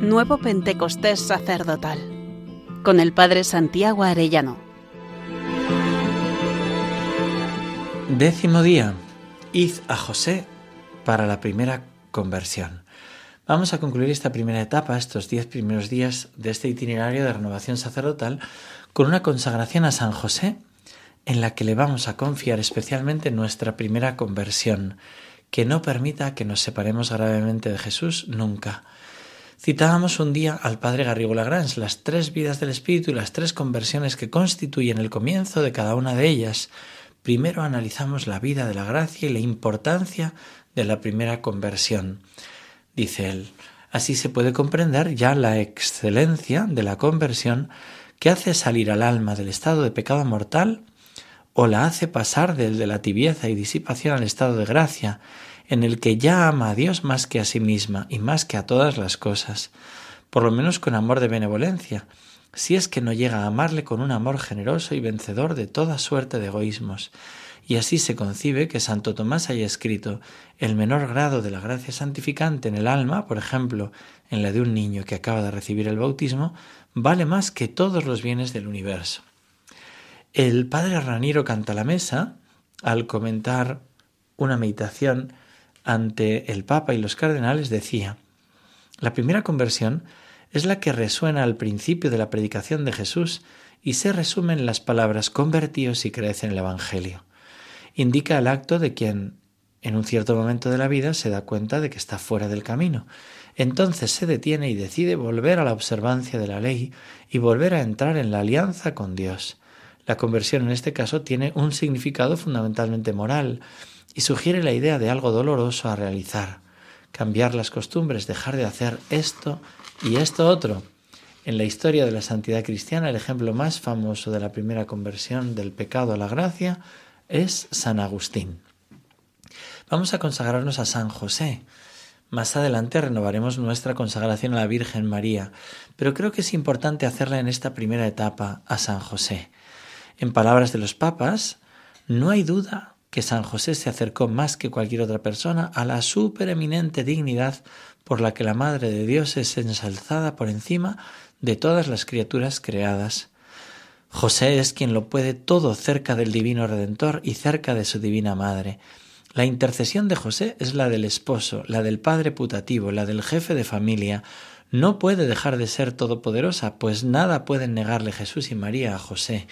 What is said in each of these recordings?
Nuevo Pentecostés Sacerdotal con el Padre Santiago Arellano. Décimo día. Id a José para la primera conversión. Vamos a concluir esta primera etapa, estos diez primeros días de este itinerario de renovación sacerdotal, con una consagración a San José en la que le vamos a confiar especialmente nuestra primera conversión, que no permita que nos separemos gravemente de Jesús nunca. Citábamos un día al padre Garrigo Lagrange las tres vidas del Espíritu y las tres conversiones que constituyen el comienzo de cada una de ellas. Primero analizamos la vida de la gracia y la importancia de la primera conversión. Dice él, así se puede comprender ya la excelencia de la conversión que hace salir al alma del estado de pecado mortal o la hace pasar del de la tibieza y disipación al estado de gracia, en el que ya ama a Dios más que a sí misma y más que a todas las cosas, por lo menos con amor de benevolencia, si es que no llega a amarle con un amor generoso y vencedor de toda suerte de egoísmos. Y así se concibe que Santo Tomás haya escrito el menor grado de la gracia santificante en el alma, por ejemplo, en la de un niño que acaba de recibir el bautismo, vale más que todos los bienes del universo. El padre Raniro canta la mesa al comentar una meditación ante el Papa y los cardenales decía, la primera conversión es la que resuena al principio de la predicación de Jesús y se resume en las palabras convertíos y creed en el Evangelio. Indica el acto de quien en un cierto momento de la vida se da cuenta de que está fuera del camino. Entonces se detiene y decide volver a la observancia de la ley y volver a entrar en la alianza con Dios. La conversión en este caso tiene un significado fundamentalmente moral y sugiere la idea de algo doloroso a realizar, cambiar las costumbres, dejar de hacer esto y esto otro. En la historia de la santidad cristiana, el ejemplo más famoso de la primera conversión del pecado a la gracia es San Agustín. Vamos a consagrarnos a San José. Más adelante renovaremos nuestra consagración a la Virgen María, pero creo que es importante hacerla en esta primera etapa a San José. En palabras de los papas, no hay duda que San José se acercó más que cualquier otra persona a la supereminente dignidad por la que la Madre de Dios es ensalzada por encima de todas las criaturas creadas. José es quien lo puede todo cerca del Divino Redentor y cerca de su Divina Madre. La intercesión de José es la del esposo, la del padre putativo, la del jefe de familia. No puede dejar de ser todopoderosa, pues nada pueden negarle Jesús y María a José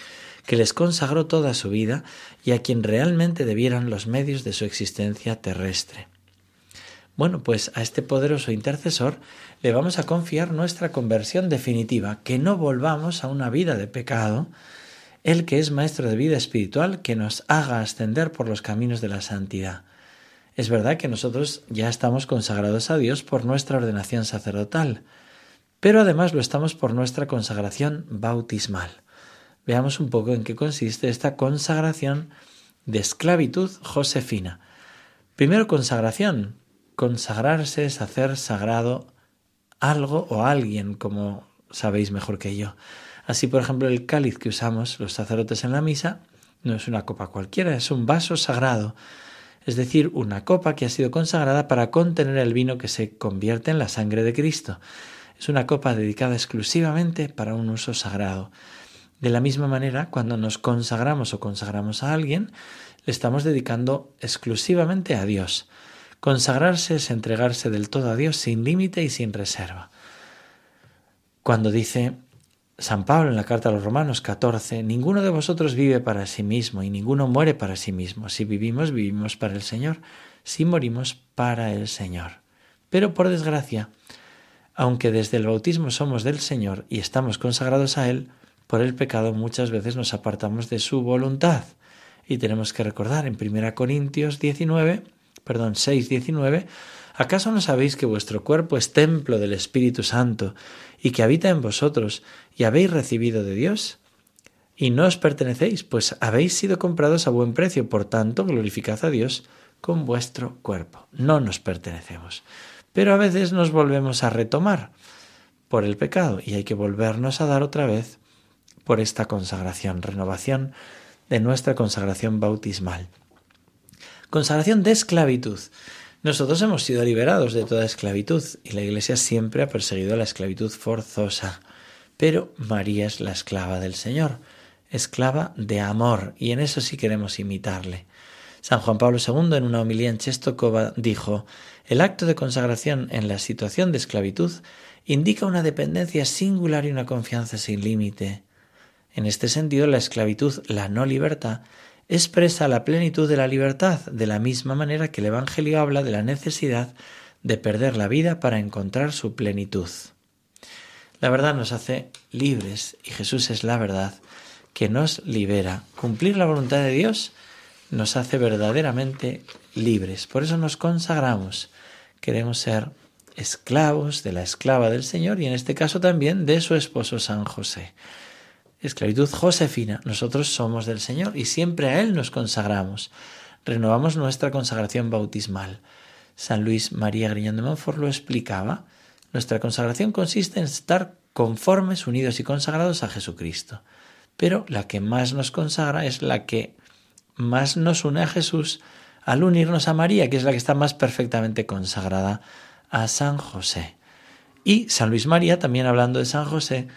que les consagró toda su vida y a quien realmente debieran los medios de su existencia terrestre. Bueno, pues a este poderoso intercesor le vamos a confiar nuestra conversión definitiva, que no volvamos a una vida de pecado, el que es maestro de vida espiritual, que nos haga ascender por los caminos de la santidad. Es verdad que nosotros ya estamos consagrados a Dios por nuestra ordenación sacerdotal, pero además lo estamos por nuestra consagración bautismal veamos un poco en qué consiste esta consagración de esclavitud josefina. Primero, consagración. Consagrarse es hacer sagrado algo o alguien, como sabéis mejor que yo. Así, por ejemplo, el cáliz que usamos los sacerdotes en la misa no es una copa cualquiera, es un vaso sagrado, es decir, una copa que ha sido consagrada para contener el vino que se convierte en la sangre de Cristo. Es una copa dedicada exclusivamente para un uso sagrado. De la misma manera, cuando nos consagramos o consagramos a alguien, le estamos dedicando exclusivamente a Dios. Consagrarse es entregarse del todo a Dios sin límite y sin reserva. Cuando dice San Pablo en la carta a los Romanos 14, ninguno de vosotros vive para sí mismo y ninguno muere para sí mismo. Si vivimos, vivimos para el Señor. Si morimos, para el Señor. Pero por desgracia, aunque desde el bautismo somos del Señor y estamos consagrados a Él, por el pecado muchas veces nos apartamos de su voluntad. Y tenemos que recordar en 1 Corintios 19, perdón, 6, 19, ¿acaso no sabéis que vuestro cuerpo es templo del Espíritu Santo y que habita en vosotros y habéis recibido de Dios? Y no os pertenecéis, pues habéis sido comprados a buen precio, por tanto glorificad a Dios con vuestro cuerpo. No nos pertenecemos. Pero a veces nos volvemos a retomar por el pecado y hay que volvernos a dar otra vez por esta consagración, renovación de nuestra consagración bautismal. Consagración de esclavitud. Nosotros hemos sido liberados de toda esclavitud y la Iglesia siempre ha perseguido la esclavitud forzosa. Pero María es la esclava del Señor, esclava de amor, y en eso sí queremos imitarle. San Juan Pablo II, en una homilía en Chestokova, dijo: El acto de consagración en la situación de esclavitud indica una dependencia singular y una confianza sin límite. En este sentido, la esclavitud, la no libertad, expresa la plenitud de la libertad, de la misma manera que el Evangelio habla de la necesidad de perder la vida para encontrar su plenitud. La verdad nos hace libres y Jesús es la verdad que nos libera. Cumplir la voluntad de Dios nos hace verdaderamente libres. Por eso nos consagramos. Queremos ser esclavos de la esclava del Señor y en este caso también de su esposo San José. Esclavitud josefina, nosotros somos del Señor y siempre a Él nos consagramos. Renovamos nuestra consagración bautismal. San Luis María Griñón de Montfort lo explicaba. Nuestra consagración consiste en estar conformes, unidos y consagrados a Jesucristo. Pero la que más nos consagra es la que más nos une a Jesús al unirnos a María, que es la que está más perfectamente consagrada a San José. Y San Luis María, también hablando de San José,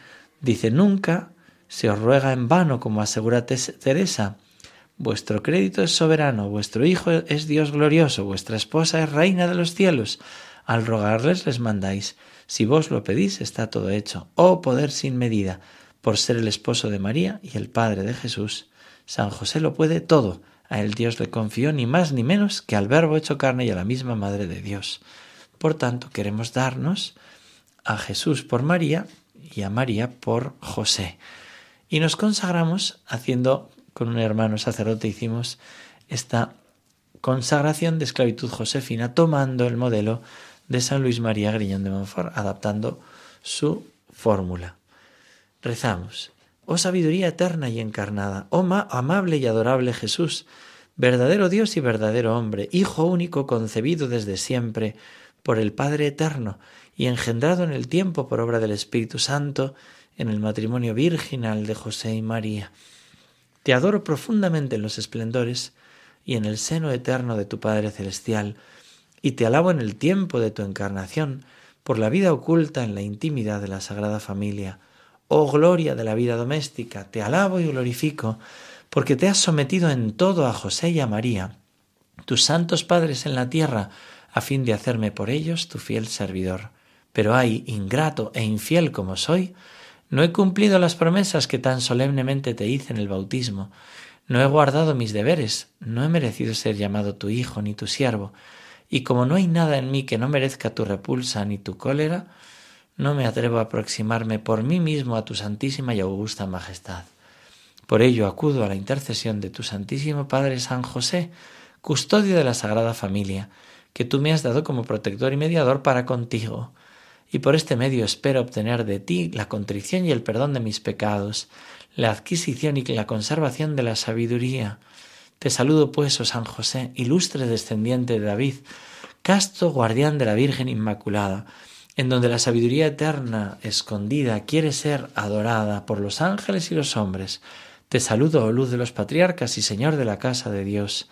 dice, nunca se os ruega en vano, como asegura Teresa. Vuestro crédito es soberano, vuestro Hijo es Dios glorioso, vuestra esposa es reina de los cielos. Al rogarles les mandáis, si vos lo pedís está todo hecho. Oh poder sin medida, por ser el esposo de María y el Padre de Jesús. San José lo puede todo. A él Dios le confió ni más ni menos que al Verbo hecho carne y a la misma Madre de Dios. Por tanto, queremos darnos a Jesús por María y a María por José. Y nos consagramos haciendo, con un hermano sacerdote hicimos esta consagración de esclavitud josefina, tomando el modelo de San Luis María Griñón de Montfort, adaptando su fórmula. Rezamos. Oh sabiduría eterna y encarnada, oh amable y adorable Jesús, verdadero Dios y verdadero hombre, Hijo único concebido desde siempre, por el Padre Eterno y engendrado en el tiempo por obra del Espíritu Santo en el matrimonio virginal de José y María. Te adoro profundamente en los esplendores y en el seno eterno de tu Padre Celestial, y te alabo en el tiempo de tu encarnación, por la vida oculta en la intimidad de la Sagrada Familia. Oh gloria de la vida doméstica, te alabo y glorifico, porque te has sometido en todo a José y a María, tus santos padres en la tierra, a fin de hacerme por ellos tu fiel servidor. Pero ay, ingrato e infiel como soy, no he cumplido las promesas que tan solemnemente te hice en el bautismo, no he guardado mis deberes, no he merecido ser llamado tu hijo ni tu siervo, y como no hay nada en mí que no merezca tu repulsa ni tu cólera, no me atrevo a aproximarme por mí mismo a tu santísima y augusta majestad. Por ello acudo a la intercesión de tu Santísimo Padre San José, custodio de la Sagrada Familia, que tú me has dado como protector y mediador para contigo, y por este medio espero obtener de ti la contrición y el perdón de mis pecados, la adquisición y la conservación de la sabiduría. Te saludo pues, oh San José, ilustre descendiente de David, casto guardián de la Virgen Inmaculada, en donde la sabiduría eterna, escondida, quiere ser adorada por los ángeles y los hombres. Te saludo, oh luz de los patriarcas y Señor de la casa de Dios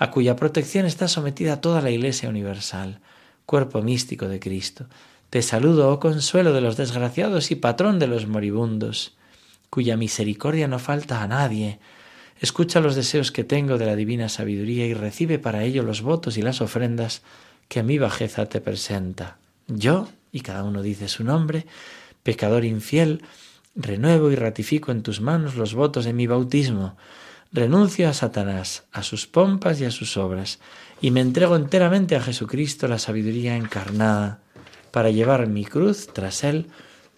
a cuya protección está sometida toda la Iglesia universal, cuerpo místico de Cristo. Te saludo, oh consuelo de los desgraciados y patrón de los moribundos, cuya misericordia no falta a nadie. Escucha los deseos que tengo de la divina sabiduría y recibe para ello los votos y las ofrendas que mi bajeza te presenta. Yo, y cada uno dice su nombre, pecador infiel, renuevo y ratifico en tus manos los votos de mi bautismo, renuncio a Satanás, a sus pompas y a sus obras, y me entrego enteramente a Jesucristo, la sabiduría encarnada, para llevar mi cruz tras él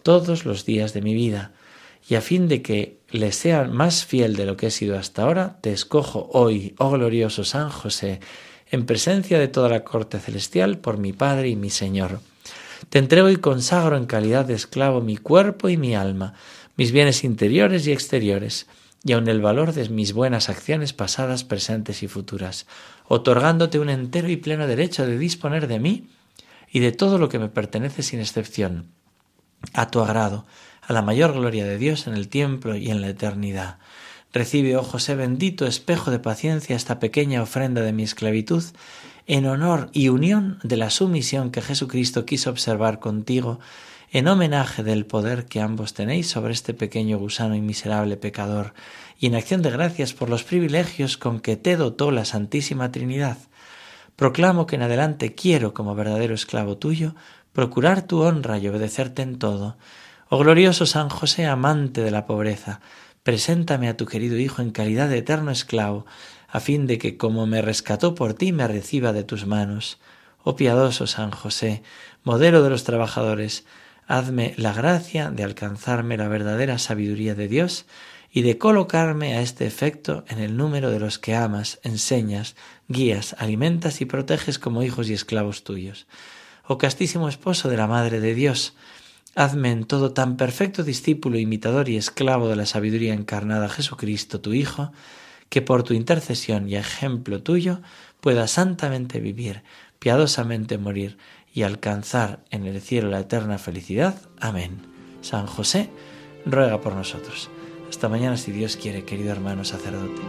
todos los días de mi vida, y a fin de que le sea más fiel de lo que he sido hasta ahora, te escojo hoy, oh glorioso San José, en presencia de toda la corte celestial, por mi Padre y mi Señor. Te entrego y consagro en calidad de esclavo mi cuerpo y mi alma, mis bienes interiores y exteriores, y aun el valor de mis buenas acciones pasadas, presentes y futuras, otorgándote un entero y pleno derecho de disponer de mí y de todo lo que me pertenece sin excepción, a tu agrado, a la mayor gloria de Dios en el tiempo y en la eternidad. Recibe, oh José bendito, espejo de paciencia, esta pequeña ofrenda de mi esclavitud, en honor y unión de la sumisión que Jesucristo quiso observar contigo, en homenaje del poder que ambos tenéis sobre este pequeño gusano y miserable pecador, y en acción de gracias por los privilegios con que te dotó la Santísima Trinidad. Proclamo que en adelante quiero, como verdadero esclavo tuyo, procurar tu honra y obedecerte en todo. Oh glorioso San José, amante de la pobreza, preséntame a tu querido Hijo en calidad de eterno esclavo, a fin de que, como me rescató por ti, me reciba de tus manos. Oh piadoso San José, modelo de los trabajadores, hazme la gracia de alcanzarme la verdadera sabiduría de Dios y de colocarme a este efecto en el número de los que amas, enseñas, guías, alimentas y proteges como hijos y esclavos tuyos. Oh castísimo esposo de la Madre de Dios, hazme en todo tan perfecto discípulo, imitador y esclavo de la sabiduría encarnada Jesucristo, tu Hijo, que por tu intercesión y ejemplo tuyo pueda santamente vivir, piadosamente morir y alcanzar en el cielo la eterna felicidad. Amén. San José, ruega por nosotros. Hasta mañana si Dios quiere, querido hermano sacerdote.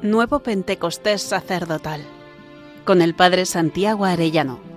Nuevo Pentecostés sacerdotal con el Padre Santiago Arellano.